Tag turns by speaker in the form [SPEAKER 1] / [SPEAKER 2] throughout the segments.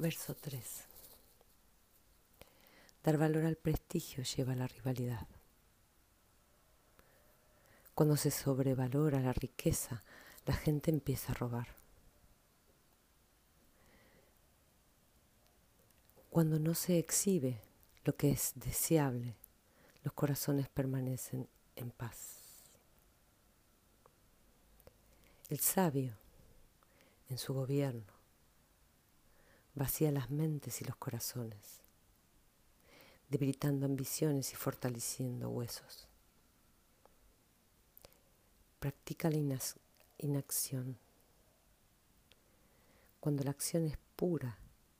[SPEAKER 1] Verso 3. Dar valor al prestigio lleva a la rivalidad. Cuando se sobrevalora la riqueza, la gente empieza a robar. Cuando no se exhibe lo que es deseable, los corazones permanecen en paz. El sabio, en su gobierno, vacía las mentes y los corazones, debilitando ambiciones y fortaleciendo huesos. Practica la inacción. Cuando la acción es pura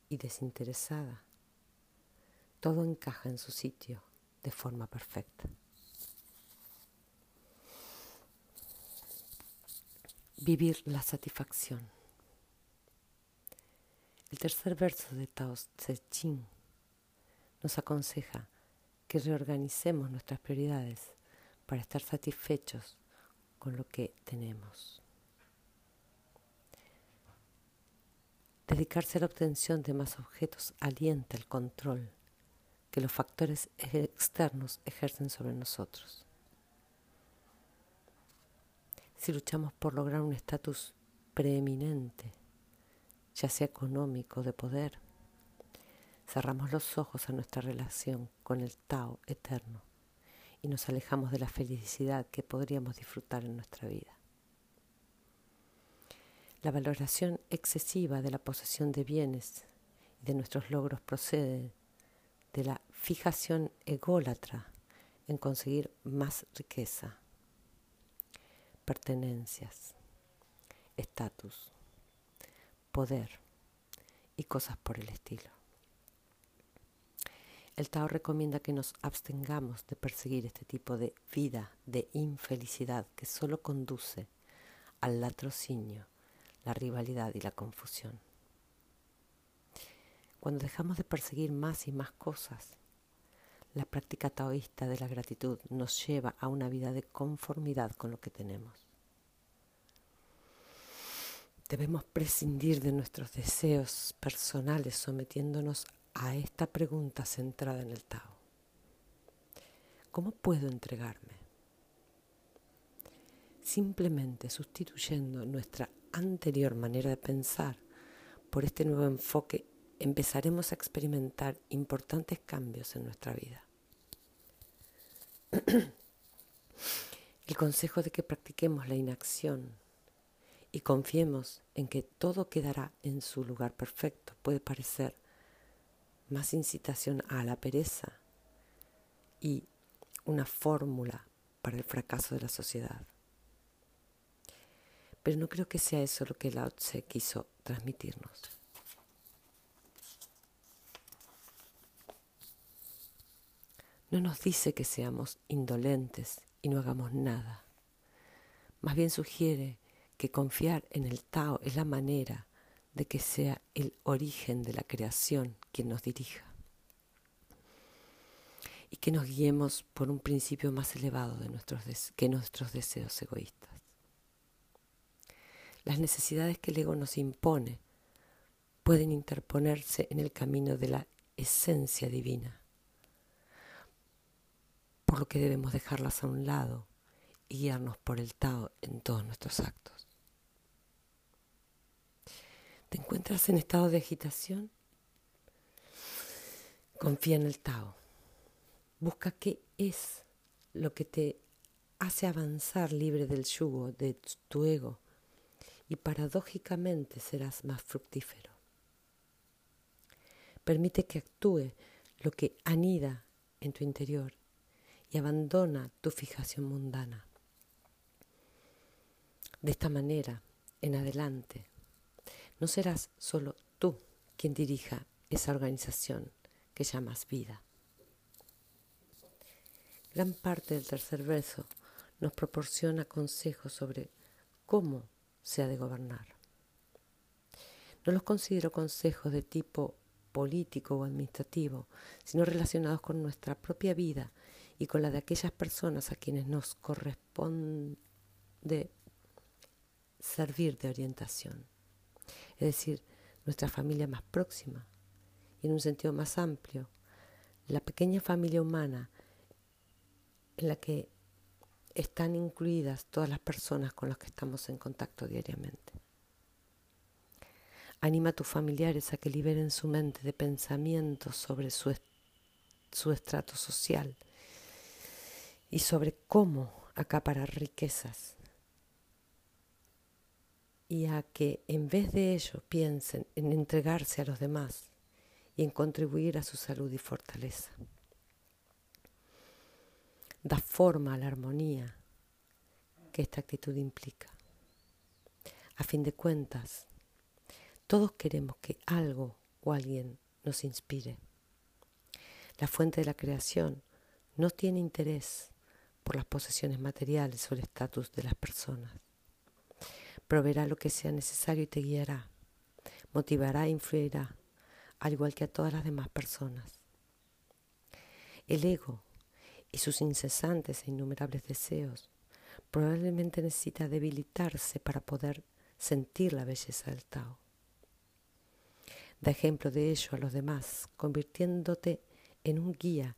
[SPEAKER 1] y desinteresada, todo encaja en su sitio de forma perfecta. Vivir la satisfacción. El tercer verso de Tao Te Ching nos aconseja que reorganicemos nuestras prioridades para estar satisfechos con lo que tenemos. Dedicarse a la obtención de más objetos alienta el control que los factores externos ejercen sobre nosotros. Si luchamos por lograr un estatus preeminente, ya sea económico, de poder, cerramos los ojos a nuestra relación con el Tao eterno y nos alejamos de la felicidad que podríamos disfrutar en nuestra vida. La valoración excesiva de la posesión de bienes y de nuestros logros procede de la fijación ególatra en conseguir más riqueza, pertenencias, estatus, poder y cosas por el estilo. El Tao recomienda que nos abstengamos de perseguir este tipo de vida de infelicidad que solo conduce al latrocinio, la rivalidad y la confusión. Cuando dejamos de perseguir más y más cosas, la práctica taoísta de la gratitud nos lleva a una vida de conformidad con lo que tenemos. Debemos prescindir de nuestros deseos personales sometiéndonos a esta pregunta centrada en el Tao. ¿Cómo puedo entregarme? Simplemente sustituyendo nuestra anterior manera de pensar por este nuevo enfoque, empezaremos a experimentar importantes cambios en nuestra vida. El consejo de que practiquemos la inacción y confiemos en que todo quedará en su lugar perfecto puede parecer más incitación a la pereza y una fórmula para el fracaso de la sociedad. Pero no creo que sea eso lo que Lao Tse quiso transmitirnos. No nos dice que seamos indolentes y no hagamos nada. Más bien sugiere que confiar en el Tao es la manera de que sea el origen de la creación quien nos dirija y que nos guiemos por un principio más elevado de nuestros que nuestros deseos egoístas. Las necesidades que el ego nos impone pueden interponerse en el camino de la esencia divina, por lo que debemos dejarlas a un lado y guiarnos por el Tao en todos nuestros actos. ¿Te encuentras en estado de agitación? Confía en el Tao. Busca qué es lo que te hace avanzar libre del yugo de tu ego y paradójicamente serás más fructífero. Permite que actúe lo que anida en tu interior y abandona tu fijación mundana. De esta manera, en adelante, no serás solo tú quien dirija esa organización que llamas vida. Gran parte del tercer verso nos proporciona consejos sobre cómo se ha de gobernar. No los considero consejos de tipo político o administrativo, sino relacionados con nuestra propia vida y con la de aquellas personas a quienes nos corresponde servir de orientación es decir, nuestra familia más próxima, y en un sentido más amplio, la pequeña familia humana en la que están incluidas todas las personas con las que estamos en contacto diariamente. Anima a tus familiares a que liberen su mente de pensamientos sobre su, su estrato social y sobre cómo acaparar riquezas y a que en vez de ello piensen en entregarse a los demás y en contribuir a su salud y fortaleza. Da forma a la armonía que esta actitud implica. A fin de cuentas, todos queremos que algo o alguien nos inspire. La fuente de la creación no tiene interés por las posesiones materiales o el estatus de las personas proveerá lo que sea necesario y te guiará, motivará e influirá, al igual que a todas las demás personas. El ego y sus incesantes e innumerables deseos probablemente necesita debilitarse para poder sentir la belleza del Tao. Da ejemplo de ello a los demás, convirtiéndote en un guía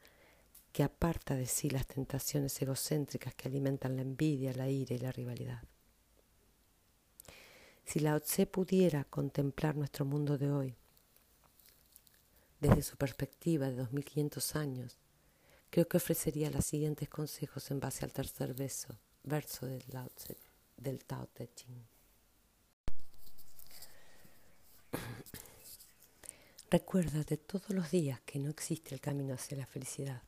[SPEAKER 1] que aparta de sí las tentaciones egocéntricas que alimentan la envidia, la ira y la rivalidad. Si Lao Tse pudiera contemplar nuestro mundo de hoy desde su perspectiva de 2500 años, creo que ofrecería los siguientes consejos en base al tercer verso, del, Lao Tse, del Tao Te Ching. Recuérdate todos los días que no existe el camino hacia la felicidad,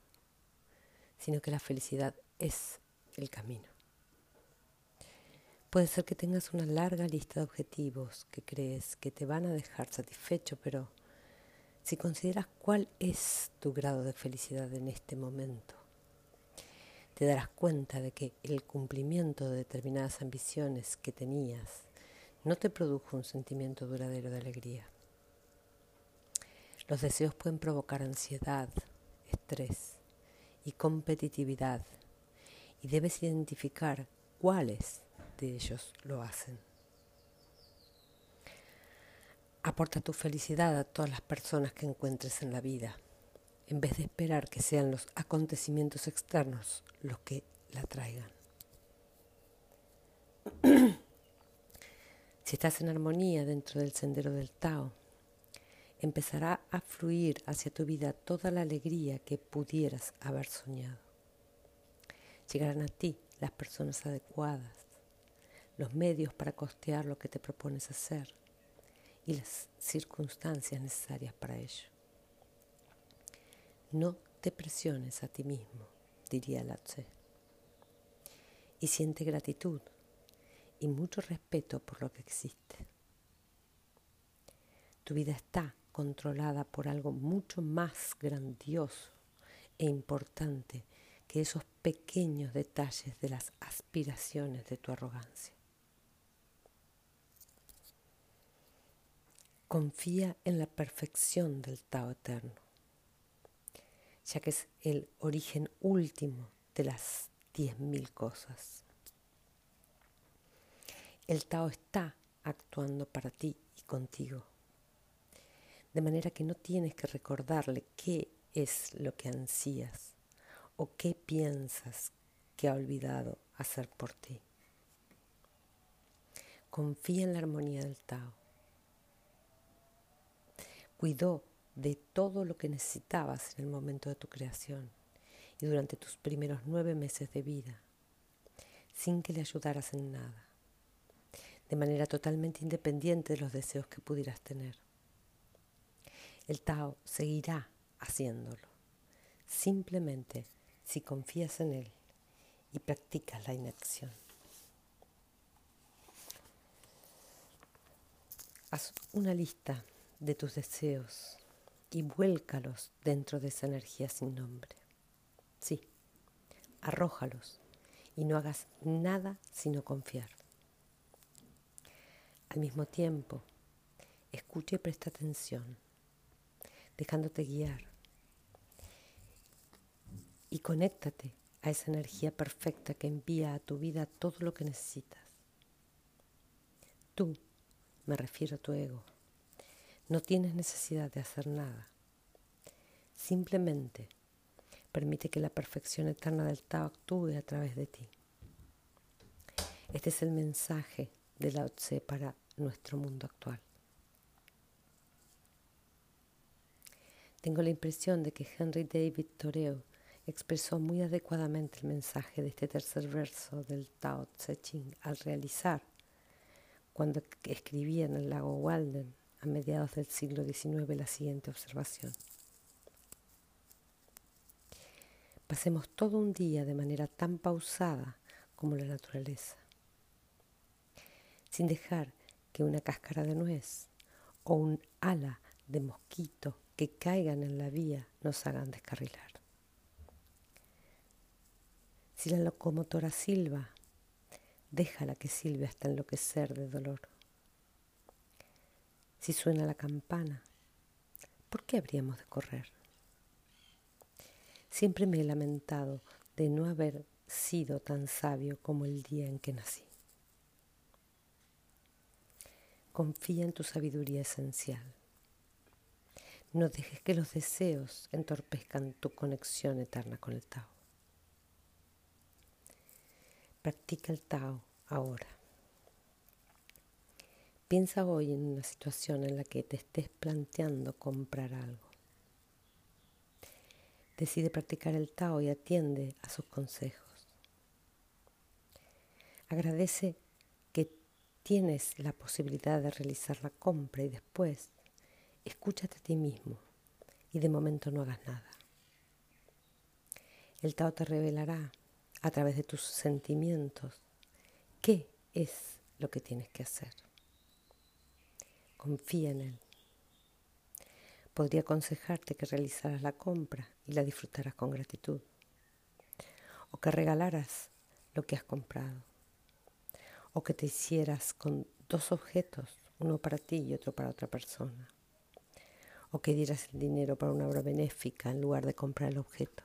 [SPEAKER 1] sino que la felicidad es el camino. Puede ser que tengas una larga lista de objetivos que crees que te van a dejar satisfecho, pero si consideras cuál es tu grado de felicidad en este momento, te darás cuenta de que el cumplimiento de determinadas ambiciones que tenías no te produjo un sentimiento duradero de alegría. Los deseos pueden provocar ansiedad, estrés y competitividad y debes identificar cuáles de ellos lo hacen. Aporta tu felicidad a todas las personas que encuentres en la vida, en vez de esperar que sean los acontecimientos externos los que la traigan. si estás en armonía dentro del sendero del Tao, empezará a fluir hacia tu vida toda la alegría que pudieras haber soñado. Llegarán a ti las personas adecuadas, los medios para costear lo que te propones hacer y las circunstancias necesarias para ello. No te presiones a ti mismo, diría Tse, y siente gratitud y mucho respeto por lo que existe. Tu vida está controlada por algo mucho más grandioso e importante que esos pequeños detalles de las aspiraciones de tu arrogancia. Confía en la perfección del Tao eterno, ya que es el origen último de las diez mil cosas. El Tao está actuando para ti y contigo, de manera que no tienes que recordarle qué es lo que ansías o qué piensas que ha olvidado hacer por ti. Confía en la armonía del Tao cuidó de todo lo que necesitabas en el momento de tu creación y durante tus primeros nueve meses de vida, sin que le ayudaras en nada, de manera totalmente independiente de los deseos que pudieras tener. El Tao seguirá haciéndolo, simplemente si confías en él y practicas la inacción. Haz una lista de tus deseos y vuélcalos dentro de esa energía sin nombre. Sí, arrójalos y no hagas nada sino confiar. Al mismo tiempo, escucha y presta atención, dejándote guiar. Y conéctate a esa energía perfecta que envía a tu vida todo lo que necesitas. Tú, me refiero a tu ego, no tienes necesidad de hacer nada Simplemente permite que la perfección eterna del Tao actúe a través de ti. Este es el mensaje de Lao Tse para nuestro mundo actual. Tengo la impresión de que Henry David Thoreau expresó muy adecuadamente el mensaje de este tercer verso del Tao Te Ching al realizar, cuando escribía en el lago Walden a mediados del siglo XIX, la siguiente observación. Pasemos todo un día de manera tan pausada como la naturaleza, sin dejar que una cáscara de nuez o un ala de mosquito que caigan en la vía nos hagan descarrilar. Si la locomotora silba, déjala que silbe hasta enloquecer de dolor. Si suena la campana, ¿por qué habríamos de correr? Siempre me he lamentado de no haber sido tan sabio como el día en que nací. Confía en tu sabiduría esencial. No dejes que los deseos entorpezcan tu conexión eterna con el Tao. Practica el Tao ahora. Piensa hoy en una situación en la que te estés planteando comprar algo. Decide practicar el Tao y atiende a sus consejos. Agradece que tienes la posibilidad de realizar la compra y después escúchate a ti mismo y de momento no hagas nada. El Tao te revelará a través de tus sentimientos qué es lo que tienes que hacer. Confía en Él. Podría aconsejarte que realizaras la compra y la disfrutaras con gratitud. O que regalaras lo que has comprado. O que te hicieras con dos objetos, uno para ti y otro para otra persona o que dieras el dinero para una obra benéfica en lugar de comprar el objeto,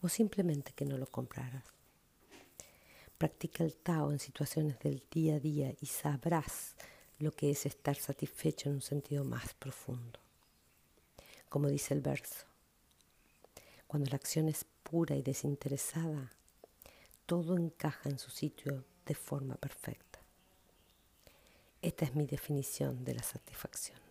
[SPEAKER 1] o simplemente que no lo compraras. Practica el Tao en situaciones del día a día y sabrás lo que es estar satisfecho en un sentido más profundo. Como dice el verso, cuando la acción es pura y desinteresada, todo encaja en su sitio de forma perfecta. Esta es mi definición de la satisfacción.